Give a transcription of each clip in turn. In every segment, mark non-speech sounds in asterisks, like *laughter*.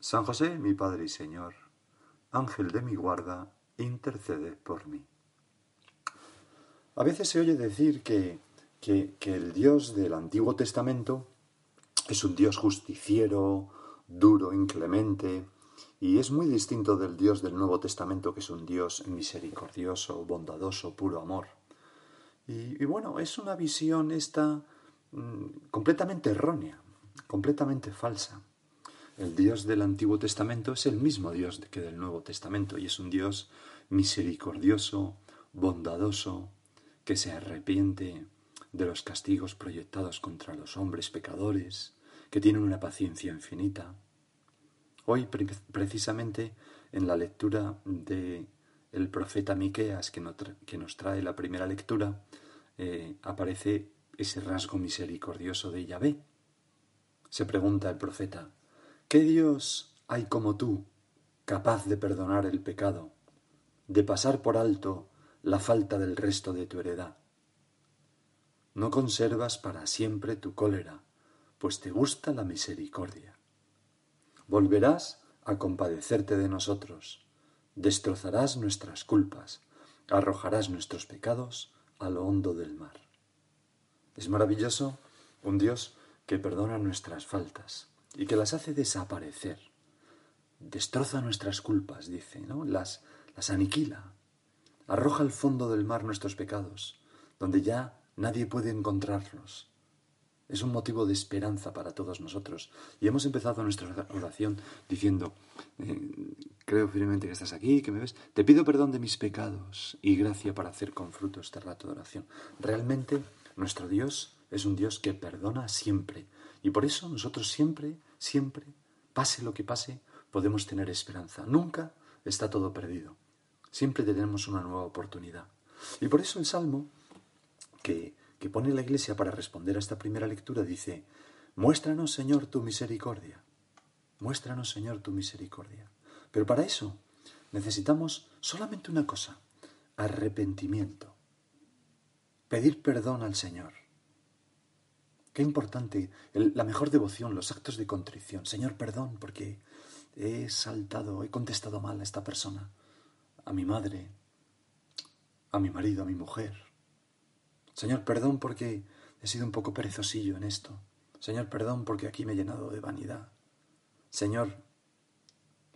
San José, mi Padre y Señor, Ángel de mi guarda, intercede por mí. A veces se oye decir que, que, el Dios del Antiguo Testamento es un Dios justiciero, duro, inclemente, y es muy distinto del Dios del Nuevo Testamento, que es un Dios misericordioso, bondadoso, puro amor. Y, y bueno, es una visión esta mm, completamente errónea, completamente falsa. El Dios del Antiguo Testamento es el mismo Dios que del Nuevo Testamento y es un Dios misericordioso, bondadoso, que se arrepiente de los castigos proyectados contra los hombres pecadores, que tienen una paciencia infinita. Hoy, precisamente, en la lectura de el profeta Miqueas que nos trae la primera lectura, eh, aparece ese rasgo misericordioso de Yahvé. Se pregunta el profeta, ¿Qué Dios hay como tú, capaz de perdonar el pecado, de pasar por alto la falta del resto de tu heredad? No conservas para siempre tu cólera, pues te gusta la misericordia. Volverás a compadecerte de nosotros, destrozarás nuestras culpas, arrojarás nuestros pecados a lo hondo del mar. Es maravilloso un Dios que perdona nuestras faltas, y que las hace desaparecer. Destroza nuestras culpas, dice, ¿no? Las, las aniquila. Arroja al fondo del mar nuestros pecados, donde ya nadie puede encontrarlos. Es un motivo de esperanza para todos nosotros. Y hemos empezado nuestra oración diciendo, eh, creo firmemente que estás aquí, que me ves. Te pido perdón de mis pecados y gracia para hacer con fruto este rato de oración. Realmente nuestro Dios es un Dios que perdona siempre. Y por eso nosotros siempre Siempre, pase lo que pase, podemos tener esperanza. Nunca está todo perdido. Siempre tenemos una nueva oportunidad. Y por eso el Salmo que, que pone la Iglesia para responder a esta primera lectura dice, muéstranos Señor tu misericordia. Muéstranos Señor tu misericordia. Pero para eso necesitamos solamente una cosa, arrepentimiento. Pedir perdón al Señor. Qué importante, la mejor devoción, los actos de contrición. Señor, perdón porque he saltado, he contestado mal a esta persona, a mi madre, a mi marido, a mi mujer. Señor, perdón porque he sido un poco perezosillo en esto. Señor, perdón porque aquí me he llenado de vanidad. Señor,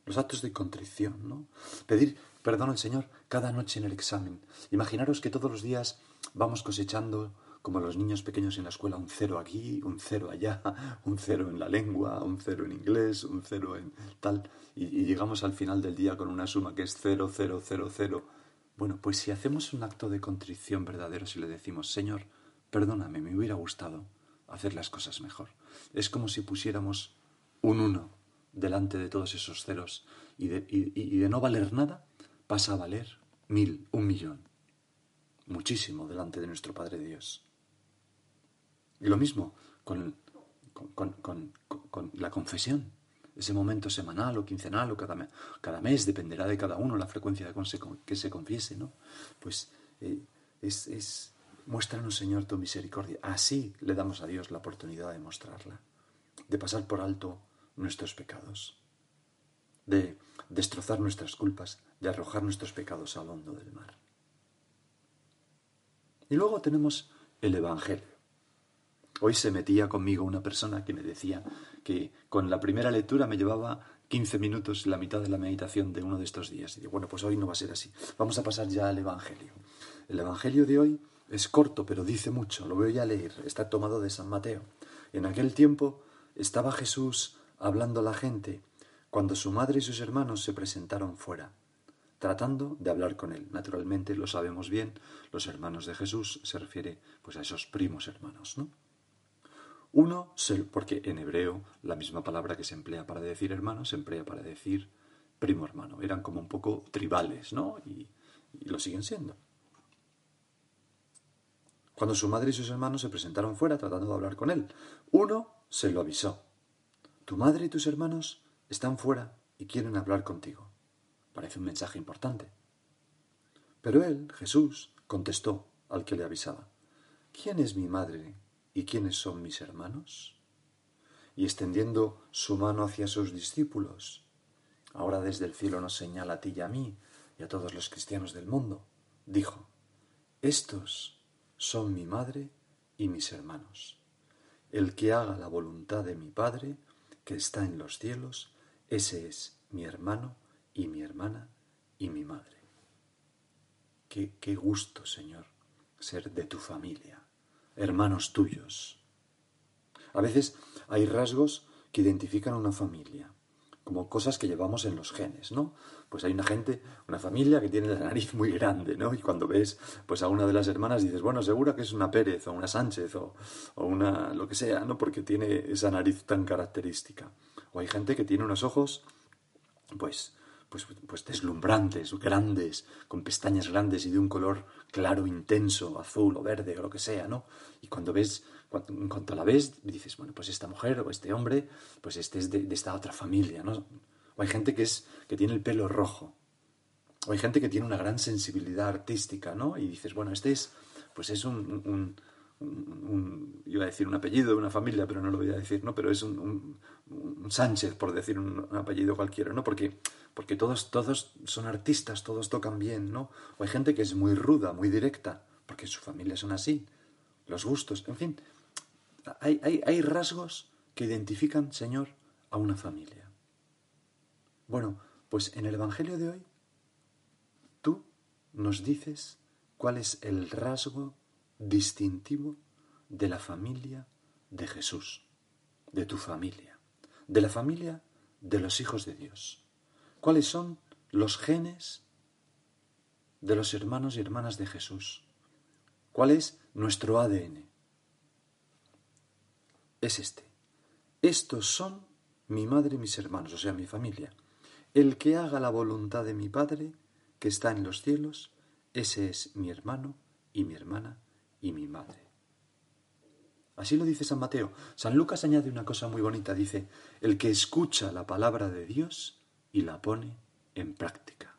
los actos de contrición, ¿no? Pedir perdón al Señor cada noche en el examen. Imaginaros que todos los días vamos cosechando como los niños pequeños en la escuela, un cero aquí, un cero allá, *laughs* un cero en la lengua, un cero en inglés, un cero en tal, y, llegamos al final del día con una suma que es cero, cero, cero, cero. Bueno, pues si hacemos un acto de contrición verdadero, si le decimos, Señor, perdóname, me hubiera gustado hacer las cosas mejor. Es como si pusiéramos un uno delante de todos esos ceros y de, y de no valer nada pasa a valer mil, un millón. Muchísimo delante de nuestro Padre Dios. Y lo mismo con, la confesión. Ese momento semanal o quincenal o cada, cada, mes, dependerá de cada uno la frecuencia que se confiese, ¿no? Pues eh, es, es, muéstranos, Señor, tu misericordia. Así le damos a Dios la oportunidad de mostrarla, de pasar por alto nuestros pecados, de destrozar nuestras culpas, de arrojar nuestros pecados al hondo del mar. Y luego tenemos el Evangelio. Hoy se metía conmigo una persona que me decía que con la primera lectura me llevaba 15 minutos la mitad de la meditación de uno de estos días. Y digo, bueno, pues hoy no va a ser así. Vamos a pasar ya al Evangelio. El Evangelio de hoy es corto, pero dice mucho. Lo voy a leer. Está tomado de San Mateo. En aquel tiempo estaba Jesús hablando a la gente cuando su madre y sus hermanos se presentaron fuera, tratando de hablar con él. Naturalmente, lo sabemos bien, los hermanos de Jesús se refiere pues a esos primos hermanos, ¿no? Uno, porque en hebreo la misma palabra que se emplea para decir hermano se emplea para decir primo hermano, eran como un poco tribales, ¿no? Y, y lo siguen siendo. Cuando su madre y sus hermanos se presentaron fuera tratando de hablar con él, uno se lo avisó. Tu madre y tus hermanos están fuera y quieren hablar contigo. Parece un mensaje importante. Pero él, Jesús, contestó al que le avisaba, ¿quién es mi madre y quiénes son mis hermanos? Y extendiendo su mano hacia sus discípulos, ahora desde el cielo nos señala a ti y a mí y a todos los cristianos del mundo, dijo, estos son mi madre y mis hermanos. El que haga la voluntad de mi Padre, que está en los cielos, ese es mi hermano y mi hermana y mi madre. Qué, qué gusto, Señor, ser de tu familia, hermanos tuyos. A veces hay rasgos que identifican a una familia, como cosas que llevamos en los genes, ¿no? Pues hay una gente, una familia que tiene la nariz muy grande, ¿no? Y cuando ves pues a una de las hermanas dices, bueno, seguro que es una Pérez o una Sánchez o, o una lo que sea, ¿no? Porque tiene esa nariz tan característica. O hay gente que tiene unos ojos, pues, pues, pues deslumbrantes, grandes, con pestañas grandes y de un color claro, intenso, azul o verde o lo que sea, ¿no? Y cuando ves, en cuanto la ves, dices, bueno, pues esta mujer o este hombre, pues este es de, esta otra familia, ¿no? O hay gente que, es, que tiene el pelo rojo. O hay gente que tiene una gran sensibilidad artística, ¿no? Y dices, bueno, este es, pues es un, un, iba a decir un apellido de una familia, pero no lo voy a decir, ¿no? Pero es un, Sánchez, por decir un, apellido cualquiera, ¿no? Porque, porque todos, todos son artistas, todos tocan bien, ¿no? O hay gente que es muy ruda, muy directa, porque su familia son así, los gustos, en fin. Hay, hay, hay rasgos que identifican, Señor, a una familia. Bueno, pues en el Evangelio de hoy, tú nos dices cuál es el rasgo distintivo de la familia de Jesús, de tu familia, de la familia de los hijos de Dios. ¿Cuáles son los genes de los hermanos y hermanas de Jesús? ¿Cuál es nuestro ADN? Es este. Estos son mi madre y mis hermanos, o sea, mi familia. El que haga la voluntad de mi Padre, que está en los cielos, ese es mi hermano y mi hermana y mi madre. Así lo dice San Mateo. San Lucas añade una cosa muy bonita. Dice, el que escucha la palabra de Dios y la pone en práctica.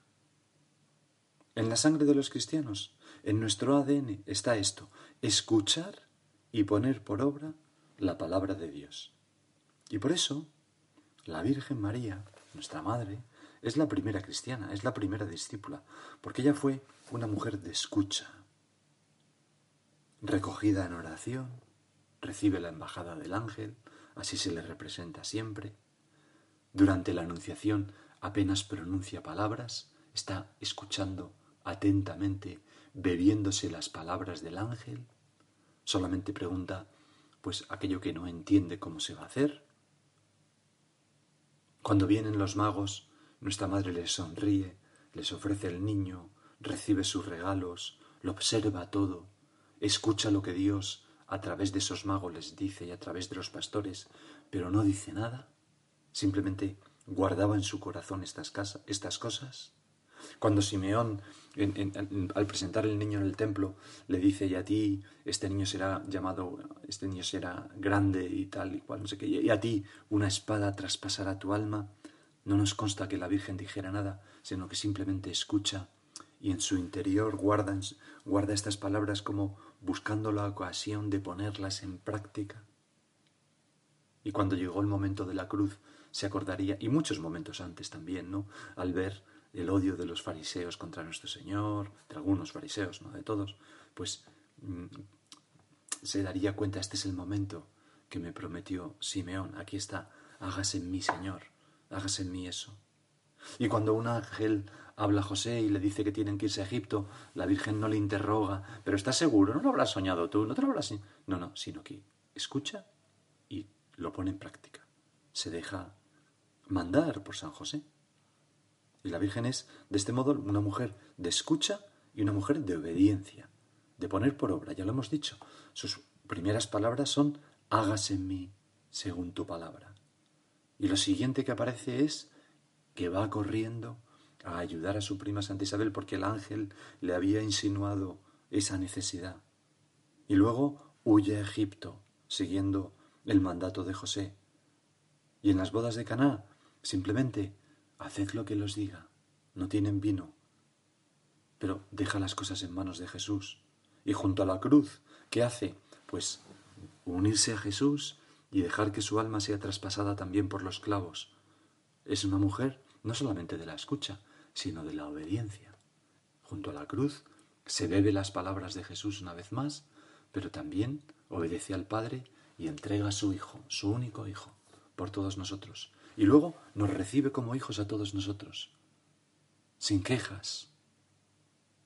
En la sangre de los cristianos, en nuestro ADN está esto, escuchar y poner por obra la palabra de Dios. Y por eso, la Virgen María, nuestra Madre, es la primera cristiana, es la primera discípula, porque ella fue una mujer de escucha, recogida en oración, recibe la embajada del ángel, así se le representa siempre. Durante la anunciación apenas pronuncia palabras, está escuchando atentamente, bebiéndose las palabras del ángel, solamente pregunta pues aquello que no entiende cómo se va a hacer. Cuando vienen los magos, nuestra madre les sonríe, les ofrece el niño, recibe sus regalos, lo observa todo, escucha lo que Dios a través de esos magos les dice y a través de los pastores, pero no dice nada, simplemente guardaba en su corazón estas, estas cosas. Cuando Simeón, al presentar el niño en el templo, le dice, y a ti este niño será llamado, este niño será grande y tal y cual, no sé qué, y a ti una espada traspasará tu alma, no nos consta que la Virgen dijera nada, sino que simplemente escucha y en su interior guarda, guarda estas palabras como buscando la ocasión de ponerlas en práctica. Y cuando llegó el momento de la cruz, se acordaría, y muchos momentos antes también, ¿no? Al ver el odio de los fariseos contra nuestro Señor, de algunos fariseos, no de todos, pues mm, se daría cuenta, este es el momento que me prometió Simeón, aquí está, hágase en mí, Señor, hágase en mí eso. Y cuando un ángel habla a José y le dice que tienen que irse a Egipto, la Virgen no le interroga, pero ¿estás seguro? ¿No lo habrás soñado tú? ¿No te lo habrás... No, no, sino que escucha y lo pone en práctica. Se deja mandar por San José. Y la Virgen es, de este modo, una mujer de escucha y una mujer de obediencia, de poner por obra, ya lo hemos dicho. Sus primeras palabras son, hágase en mí según tu palabra. Y lo siguiente que aparece es, que va corriendo a ayudar a su prima Santa Isabel porque el ángel le había insinuado esa necesidad. Y luego huye a Egipto, siguiendo el mandato de José. Y en las bodas de Caná, simplemente haced lo que los diga. No tienen vino, pero deja las cosas en manos de Jesús. Y junto a la cruz, ¿qué hace? Pues unirse a Jesús y dejar que su alma sea traspasada también por los clavos. Es una mujer no solamente de la escucha, sino de la obediencia. Junto a la cruz se bebe las palabras de Jesús una vez más, pero también obedece al Padre y entrega a su Hijo, su único Hijo, por todos nosotros. Y luego nos recibe como hijos a todos nosotros, sin quejas,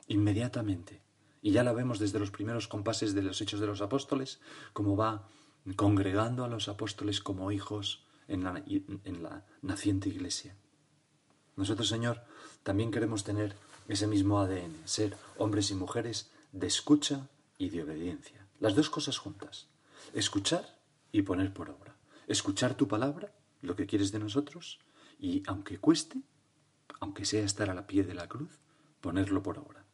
inmediatamente. Y ya la vemos desde los primeros compases de los Hechos de los Apóstoles, como va congregando a los apóstoles como hijos en la, en la naciente iglesia. Nosotros, Señor, también queremos tener ese mismo ADN, ser hombres y mujeres de escucha y de obediencia. Las dos cosas juntas. Escuchar y poner por obra. Escuchar tu palabra, lo que quieres de nosotros, y aunque cueste, aunque sea estar a la pie de la cruz, ponerlo por obra.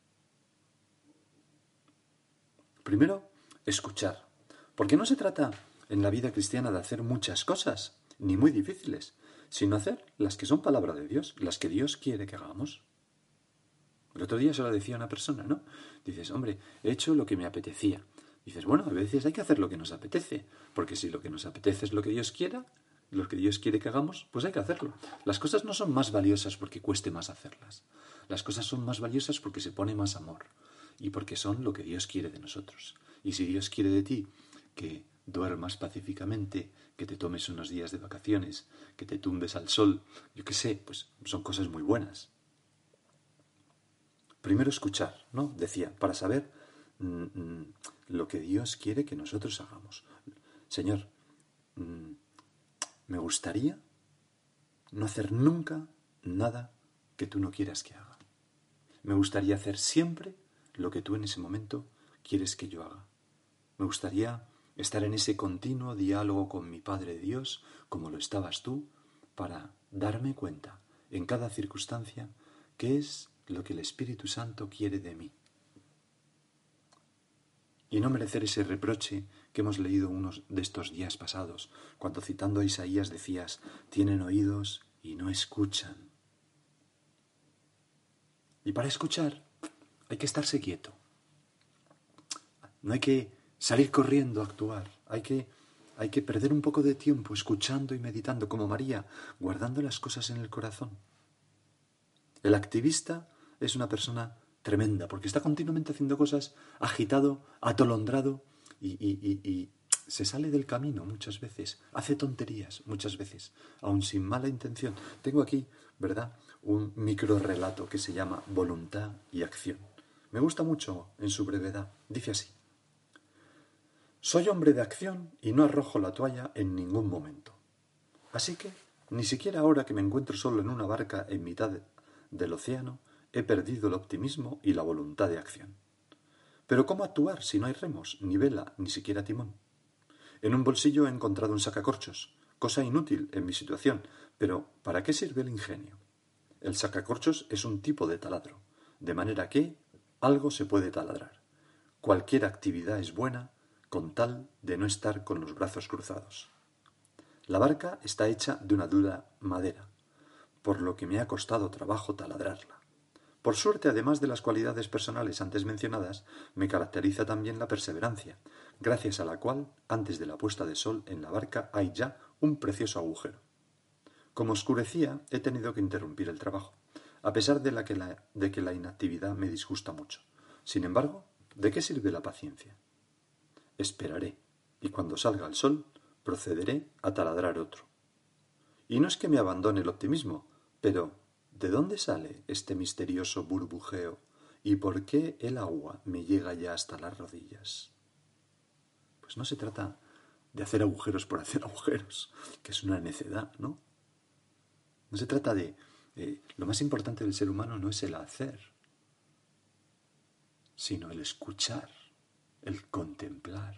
Primero, escuchar. Porque no se trata en la vida cristiana de hacer muchas cosas, ni muy difíciles, sino hacer las que son palabra de Dios, las que Dios quiere que hagamos. El otro día se lo decía una persona, ¿no? Dices, hombre, he hecho lo que me apetecía. Dices, bueno, a veces hay que hacer lo que nos apetece, porque si lo que nos apetece es lo que Dios quiera, lo que Dios quiere que hagamos, pues hay que hacerlo. Las cosas no son más valiosas porque cueste más hacerlas. Las cosas son más valiosas porque se pone más amor y porque son lo que Dios quiere de nosotros. Y si Dios quiere de ti que duermas pacíficamente, que te tomes unos días de vacaciones, que te tumbes al sol, yo qué sé, pues son cosas muy buenas. Primero escuchar, ¿no? Decía, para saber mm, mm, lo que Dios quiere que nosotros hagamos. Señor, mm, me gustaría no hacer nunca nada que tú no quieras que haga. Me gustaría hacer siempre lo que tú en ese momento quieres que yo haga. Me gustaría estar en ese continuo diálogo con mi Padre Dios, como lo estabas tú, para darme cuenta en cada circunstancia qué es lo que el Espíritu Santo quiere de mí. Y no merecer ese reproche que hemos leído unos de estos días pasados, cuando citando a Isaías decías, tienen oídos y no escuchan. Y para escuchar hay que estarse quieto. No hay que salir corriendo a actuar. Hay que, hay que perder un poco de tiempo escuchando y meditando, como María, guardando las cosas en el corazón. El activista es una persona tremenda, porque está continuamente haciendo cosas, agitado, atolondrado, y, se sale del camino muchas veces, hace tonterías muchas veces, aun sin mala intención. Tengo aquí, ¿verdad?, un micro relato que se llama Voluntad y Acción. Me gusta mucho en su brevedad. Dice así. Soy hombre de acción y no arrojo la toalla en ningún momento. Así que, ni siquiera ahora que me encuentro solo en una barca en mitad del océano, he perdido el optimismo y la voluntad de acción. Pero ¿cómo actuar si no hay remos, ni vela, ni siquiera timón? En un bolsillo he encontrado un sacacorchos, cosa inútil en mi situación, pero ¿para qué sirve el ingenio? El sacacorchos es un tipo de taladro, de manera que algo se puede taladrar. Cualquier actividad es buena con tal de no estar con los brazos cruzados. La barca está hecha de una dura madera, por lo que me ha costado trabajo taladrarla. Por suerte, además de las cualidades personales antes mencionadas, me caracteriza también la perseverancia, gracias a la cual, antes de la puesta de sol en la barca hay ya un precioso agujero. Como oscurecía, he tenido que interrumpir el trabajo, a pesar de, de que la inactividad me disgusta mucho. Sin embargo, ¿de qué sirve la paciencia? esperaré, y cuando salga el sol, procederé a taladrar otro. Y no es que me abandone el optimismo, pero ¿de dónde sale este misterioso burbujeo y por qué el agua me llega ya hasta las rodillas? Pues no se trata de hacer agujeros por hacer *laughs* agujeros, que es una necedad, ¿no? No se trata de... Eh, lo más importante del ser humano no es el hacer, sino el escuchar el contemplar.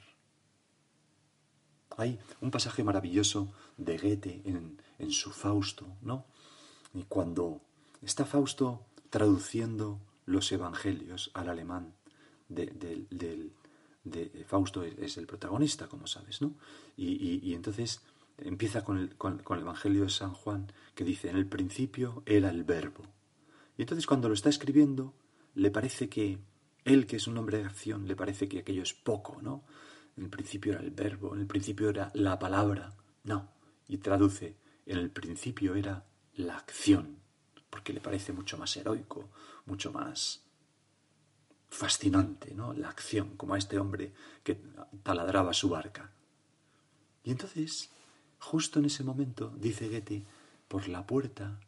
Hay un pasaje maravilloso de Goethe en, su Fausto, ¿no? Y cuando está Fausto traduciendo los evangelios al alemán de Fausto es, el protagonista, como sabes, ¿no? Y, entonces empieza con el, con, el, Evangelio de San Juan, que dice, en el principio era el verbo. Y entonces cuando lo está escribiendo, le parece que él, que es un hombre de acción, le parece que aquello es poco, ¿no? En el principio era el verbo, en el principio era la palabra. No, y traduce, en el principio era la acción, porque le parece mucho más heroico, mucho más fascinante, ¿no? La acción, como a este hombre que taladraba su barca. Y entonces, justo en ese momento, dice Goethe, por la puerta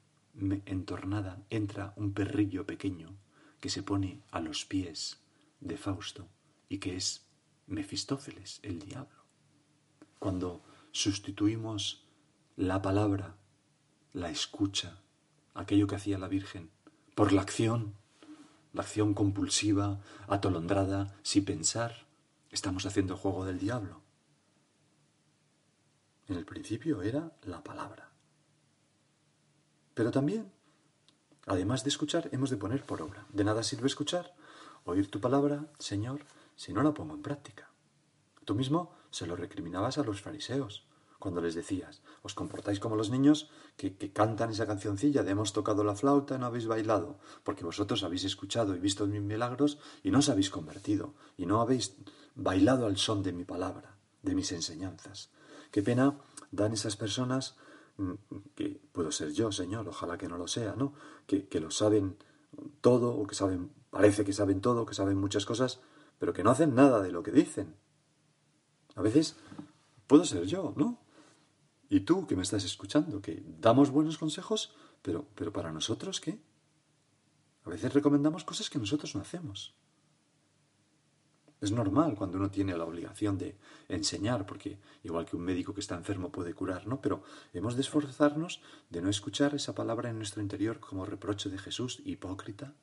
entornada entra un perrillo pequeño que se pone a los pies de Fausto y que es Mefistófeles, el diablo. Cuando sustituimos la palabra, la escucha, aquello que hacía la Virgen, por la acción, la acción compulsiva, atolondrada, sin pensar, estamos haciendo juego del diablo. En el principio era la palabra. Pero también, además de escuchar, hemos de poner por obra. De nada sirve escuchar, oír tu palabra, Señor, si no la pongo en práctica. Tú mismo se lo recriminabas a los fariseos cuando les decías, os comportáis como los niños que, cantan esa cancioncilla de hemos tocado la flauta, no habéis bailado, porque vosotros habéis escuchado y visto mis milagros y no os habéis convertido, y no habéis bailado al son de mi palabra, de mis enseñanzas. Qué pena dan esas personas mm, que puedo ser yo, Señor, ojalá que no lo sea, ¿no? Que, que lo saben todo, o que saben, parece que saben todo, que saben muchas cosas, pero que no hacen nada de lo que dicen. A veces puedo ser yo, ¿no? Y tú que me estás escuchando, que damos buenos consejos, pero, pero para nosotros, ¿qué? A veces recomendamos cosas que nosotros no hacemos. Es normal cuando uno tiene la obligación de enseñar, porque igual que un médico que está enfermo puede curar, ¿no? Pero hemos de esforzarnos de no escuchar esa palabra en nuestro interior como reproche de Jesús, hipócrita.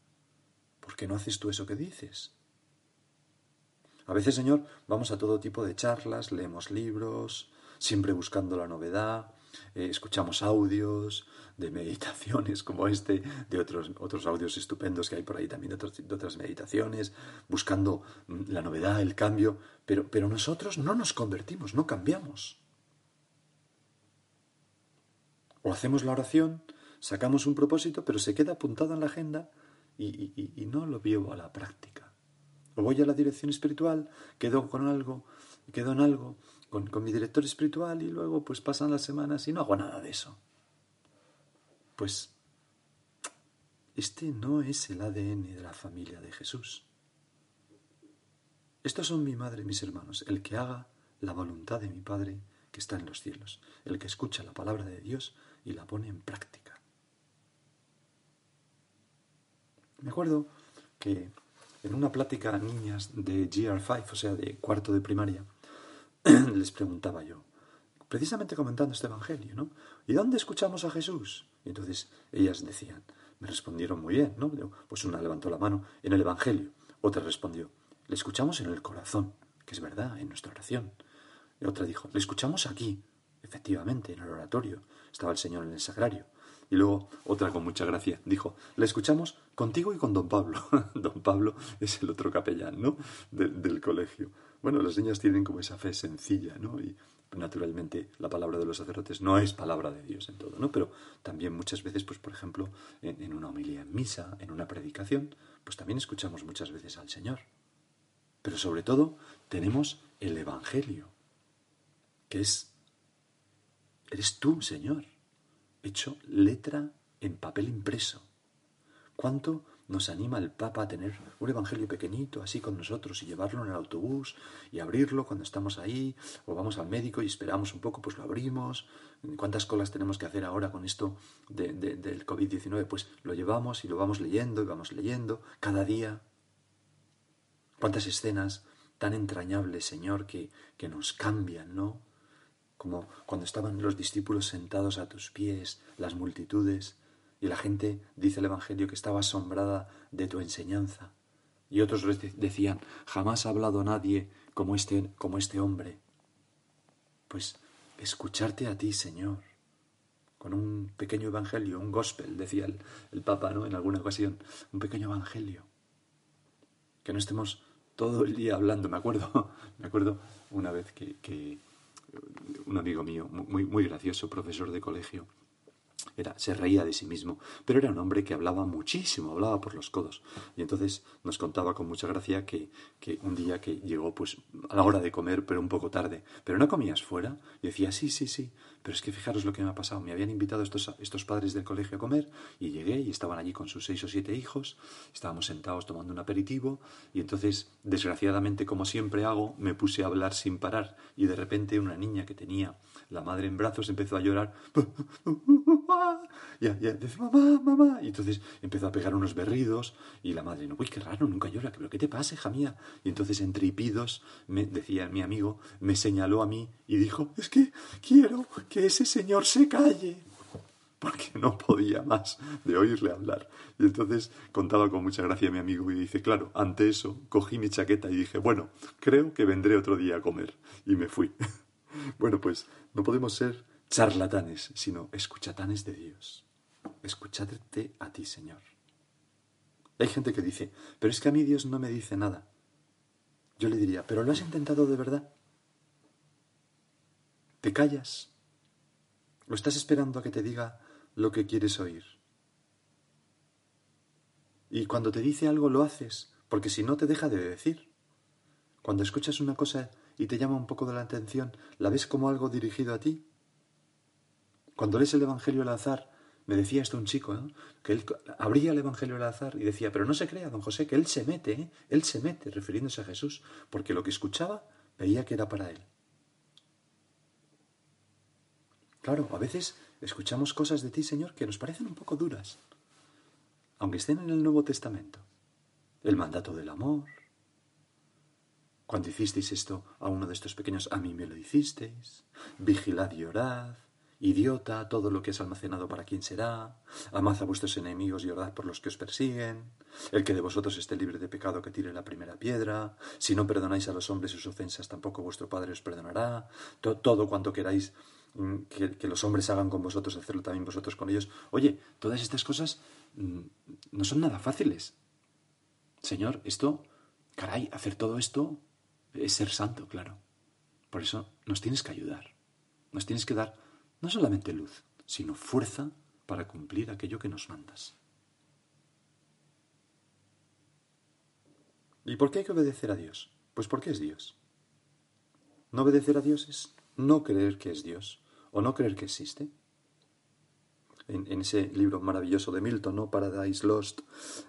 ¿Por qué no haces tú eso que dices? A veces, Señor, vamos a todo tipo de charlas, leemos libros, siempre buscando la novedad, eh, escuchamos audios de meditaciones *laughs* como este, de otros, otros audios estupendos que hay por ahí también de, otras meditaciones, buscando mm, la novedad, el cambio, pero, pero nosotros no nos convertimos, no cambiamos. O hacemos la oración, sacamos un propósito, pero se queda apuntado en la agenda y, y no lo llevo a la práctica. O voy a la dirección espiritual, quedo con algo, quedo en algo con, mi director espiritual y luego pues pasan las semanas y no hago nada de eso. Pues este no es el ADN de la familia de Jesús. Estos son mi madre y mis hermanos, el que haga la voluntad de mi Padre que está en los cielos, el que escucha la palabra de Dios y la pone en práctica. Me acuerdo que en una plática a niñas de GR5, o sea, de cuarto de primaria, *clears throat* les preguntaba yo, precisamente comentando este Evangelio, ¿no? ¿Y dónde escuchamos a Jesús? Entonces ellas decían, me respondieron muy bien, ¿no? Pues una levantó la mano en el Evangelio, otra respondió, le escuchamos en el corazón, que es verdad, en nuestra oración. Y otra dijo, le escuchamos aquí, efectivamente, en el oratorio, estaba el Señor en el sagrario. Y luego otra con mucha gracia dijo, le escuchamos contigo y con don Pablo. *laughs* don Pablo es el otro capellán, ¿no? del colegio. Bueno, los niños tienen como esa fe sencilla, ¿no? Y naturalmente la palabra de los sacerdotes no es palabra de Dios en todo, ¿no? Pero también muchas veces, pues por ejemplo, en, una homilía en misa, en una predicación, pues también escuchamos muchas veces al Señor. Pero sobre todo tenemos el Evangelio, que es, eres tú, Señor, hecho letra en papel impreso. ¿Cuánto nos anima el Papa a tener un evangelio pequeñito así con nosotros y llevarlo en el autobús y abrirlo cuando estamos ahí o vamos al médico y esperamos un poco, pues lo abrimos. ¿Cuántas colas tenemos que hacer ahora con esto del COVID-19? Pues lo llevamos y lo vamos leyendo y vamos leyendo cada día. ¿Cuántas escenas tan entrañables, Señor, que, que nos cambian, ¿no? Como cuando estaban los discípulos sentados a tus pies, las multitudes, y la gente, dice el Evangelio, que estaba asombrada de tu enseñanza. Y otros decían, jamás ha hablado nadie como este, como este hombre. Pues escucharte a ti, Señor, con un pequeño evangelio, un gospel, decía el, el Papa, ¿no? En alguna ocasión, un pequeño evangelio. Que no estemos todo el día hablando. Me acuerdo, *laughs* me acuerdo una vez que, que un amigo mío, muy, muy gracioso, profesor de colegio, era, se reía de sí mismo, pero era un hombre que hablaba muchísimo, hablaba por los codos. Y entonces nos contaba con mucha gracia que, que, un día que llegó pues a la hora de comer, pero un poco tarde, pero no comías fuera. Y decía, sí, sí, sí, pero es que fijaros lo que me ha pasado. Me habían invitado estos, estos padres del colegio a comer y llegué y estaban allí con sus seis o siete hijos. Estábamos sentados tomando un aperitivo y entonces, desgraciadamente, como siempre hago, me puse a hablar sin parar y de repente una niña que tenía la madre en brazos empezó a llorar. *laughs* Ya, ya, dice mamá, mamá. Y entonces empezó a pegar unos berridos y la madre, no, uy, qué raro, nunca llora, pero ¿qué te pasa, hija mía? Y entonces entre hipidos, me decía mi amigo, me señaló a mí y dijo, es que quiero que ese señor se calle *laughs* porque no podía más de oírle hablar. Y entonces contaba con mucha gracia mi amigo y dice, claro, ante eso cogí mi chaqueta y dije, bueno, creo que vendré otro día a comer. Y me fui. *laughs* bueno, pues no podemos ser charlatanes, sino escuchatanes de Dios. Escuchate a ti, Señor. Hay gente que dice, pero es que a mí Dios no me dice nada. Yo le diría, ¿pero lo has intentado de verdad? ¿Te callas? ¿O estás esperando a que te diga lo que quieres oír? Y cuando te dice algo lo haces, porque si no te deja de decir. Cuando escuchas una cosa y te llama un poco de la atención, ¿la ves como algo dirigido a ti? Cuando lees el Evangelio al azar, me decía esto un chico, que él abría el Evangelio al azar y decía, pero no se crea, don José, que él se mete, ¿eh? él se mete, refiriéndose a Jesús, porque lo que escuchaba veía que era para él. Claro, a veces escuchamos cosas de ti, Señor, que nos parecen un poco duras, aunque estén en el Nuevo Testamento. El mandato del amor. Cuando hicisteis esto a uno de estos pequeños, a mí me lo hicisteis. Vigilad y orad Idiota, todo lo que es almacenado para quién será. Amad a vuestros enemigos y orad por los que os persiguen. El que de vosotros esté libre de pecado que tire la primera piedra. Si no perdonáis a los hombres sus ofensas, tampoco vuestro Padre os perdonará. Todo, cuanto queráis mm, que, los hombres hagan con vosotros, hacerlo también vosotros con ellos. Oye, todas estas cosas mm, no son nada fáciles. Señor, esto, caray, hacer todo esto es ser santo, claro. Por eso nos tienes que ayudar. Nos tienes que dar no solamente luz, sino fuerza para cumplir aquello que nos mandas. ¿Y por qué hay que obedecer a Dios? Pues porque es Dios. No obedecer a Dios es no creer que es Dios o no creer que existe. En, ese libro maravilloso de Milton, ¿no? Paradise Lost,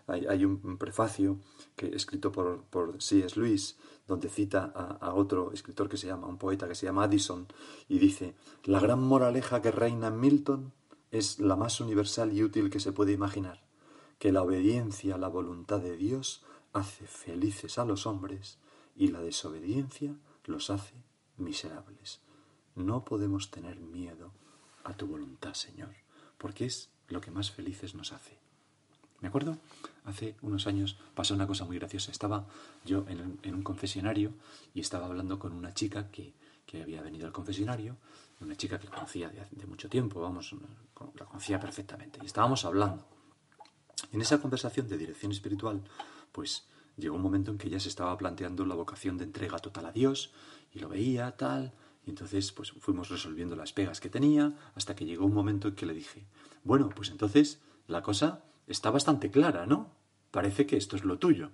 hay, un, prefacio que, escrito por, por C.S. Lewis donde cita a, otro escritor que se llama, un poeta que se llama Addison, y dice, la gran moraleja que reina en Milton es la más universal y útil que se puede imaginar, que la obediencia a la voluntad de Dios hace felices a los hombres y la desobediencia los hace miserables. No podemos tener miedo a tu voluntad, Señor, porque es lo que más felices nos hace. ¿Me acuerdo? Hace unos años pasó una cosa muy graciosa. Estaba yo en, un confesionario y estaba hablando con una chica que, había venido al confesionario, una chica que conocía de, mucho tiempo, vamos, la conocía perfectamente. Y estábamos hablando. En esa conversación de dirección espiritual, pues llegó un momento en que ella se estaba planteando la vocación de entrega total a Dios y lo veía tal. Y entonces pues fuimos resolviendo las pegas que tenía hasta que llegó un momento en que le dije, bueno, pues entonces la cosa está bastante clara, ¿no? Parece que esto es lo tuyo.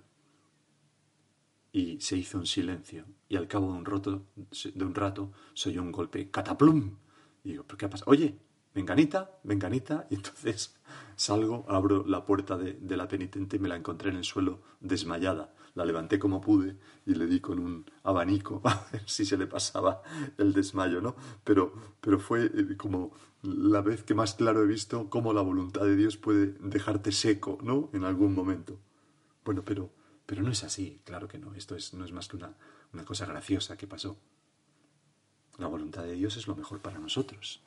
Y se hizo un silencio, y al cabo de un, roto, de un rato se oyó un golpe, cataplum. Y digo, ¿pero qué ha pasado? Oye, venganita, venganita. Y entonces salgo, abro la puerta de, de, la penitente y me la encontré en el suelo desmayada. La levanté como pude y le di con un abanico *laughs* a ver si se le pasaba el desmayo, ¿no? Pero, pero fue eh, como la vez que más claro he visto cómo la voluntad de Dios puede dejarte seco, ¿no? En algún momento. Bueno, pero, pero no es así, claro que no. Esto es, no es más que una, una cosa graciosa que pasó. La voluntad de Dios es lo mejor para nosotros.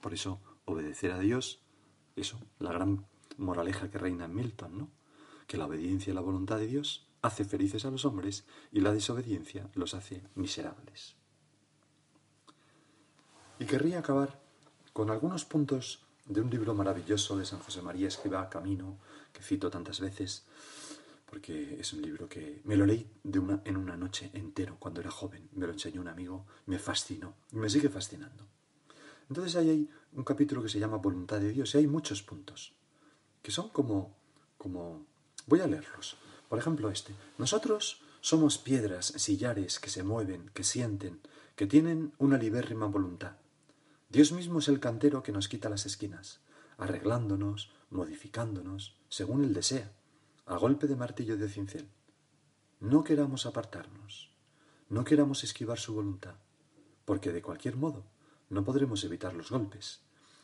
Por eso, obedecer a Dios, eso, la gran moraleja que reina en Milton, ¿no? Que la obediencia a la voluntad de Dios hace felices a los hombres y la desobediencia los hace miserables. Y querría acabar con algunos puntos de un libro maravilloso de San José María Escriba Camino, que cito tantas veces, porque es un libro que me lo leí de una, en una noche entero cuando era joven, me lo enseñó un amigo, me fascinó y me sigue fascinando. Entonces ahí hay un capítulo que se llama Voluntad de Dios y hay muchos puntos que son como, como, voy a leerlos. Por ejemplo este, nosotros somos piedras, sillares que se mueven, que sienten, que tienen una libérrima voluntad. Dios mismo es el cantero que nos quita las esquinas, arreglándonos, modificándonos, según él desea a golpe de martillo de cincel. No queramos apartarnos, no queramos esquivar su voluntad, porque de cualquier modo no podremos evitar los golpes.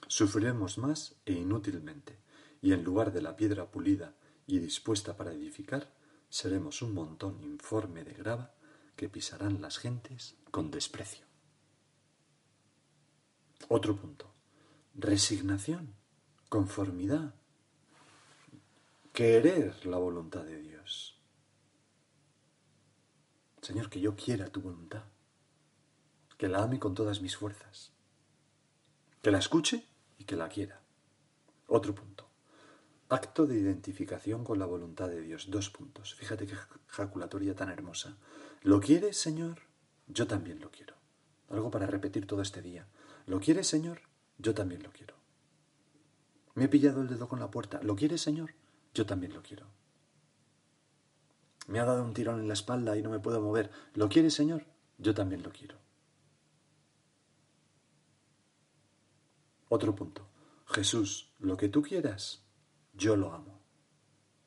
Sufriremos más e inútilmente, y en lugar de la piedra pulida y dispuesta para edificar, seremos un montón informe de grava que pisarán las gentes con desprecio. Otro punto. Resignación, conformidad, querer la voluntad de Dios. Señor, que yo quiera tu voluntad, que la ame con todas mis fuerzas, que la escuche y que la quiera. Otro punto. Acto de identificación con la voluntad de Dios. Dos puntos. Fíjate qué jaculatoria tan hermosa. ¿Lo quieres, Señor? Yo también lo quiero. Algo para repetir todo este día. ¿Lo quieres, Señor? Yo también lo quiero. Me he pillado el dedo con la puerta. ¿Lo quieres, Señor? yo también lo quiero. Me ha dado un tirón en la espalda y no me puedo mover. ¿Lo quiere, Señor? Yo también lo quiero. Otro punto. Jesús, lo que tú quieras, yo lo amo.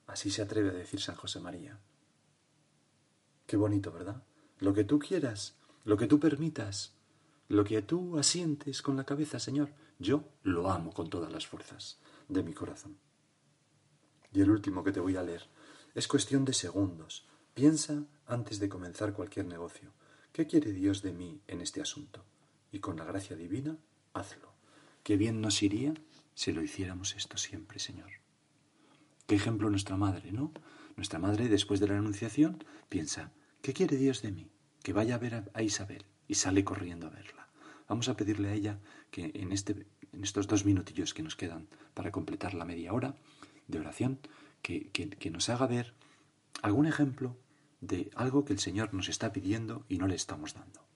Así se atreve a decir San José María. Qué bonito, ¿verdad? Lo que tú quieras, lo que tú permitas, lo que tú asientes con la cabeza, Señor, yo lo amo con todas las fuerzas de mi corazón. Y el último que te voy a leer. Es cuestión de segundos. Piensa antes de comenzar cualquier negocio. ¿Qué quiere Dios de mí en este asunto? Y con la gracia divina, hazlo. Qué bien nos iría si lo hiciéramos esto siempre, Señor. Qué ejemplo nuestra madre, ¿no? Nuestra madre, después de la Anunciación, piensa, ¿qué quiere Dios de mí? Que vaya a ver a Isabel y sale corriendo a verla. Vamos a pedirle a ella que en, este, en estos dos minutillos que nos quedan para completar la media hora, de oración que, que, nos haga ver algún ejemplo de algo que el Señor nos está pidiendo y no le estamos dando.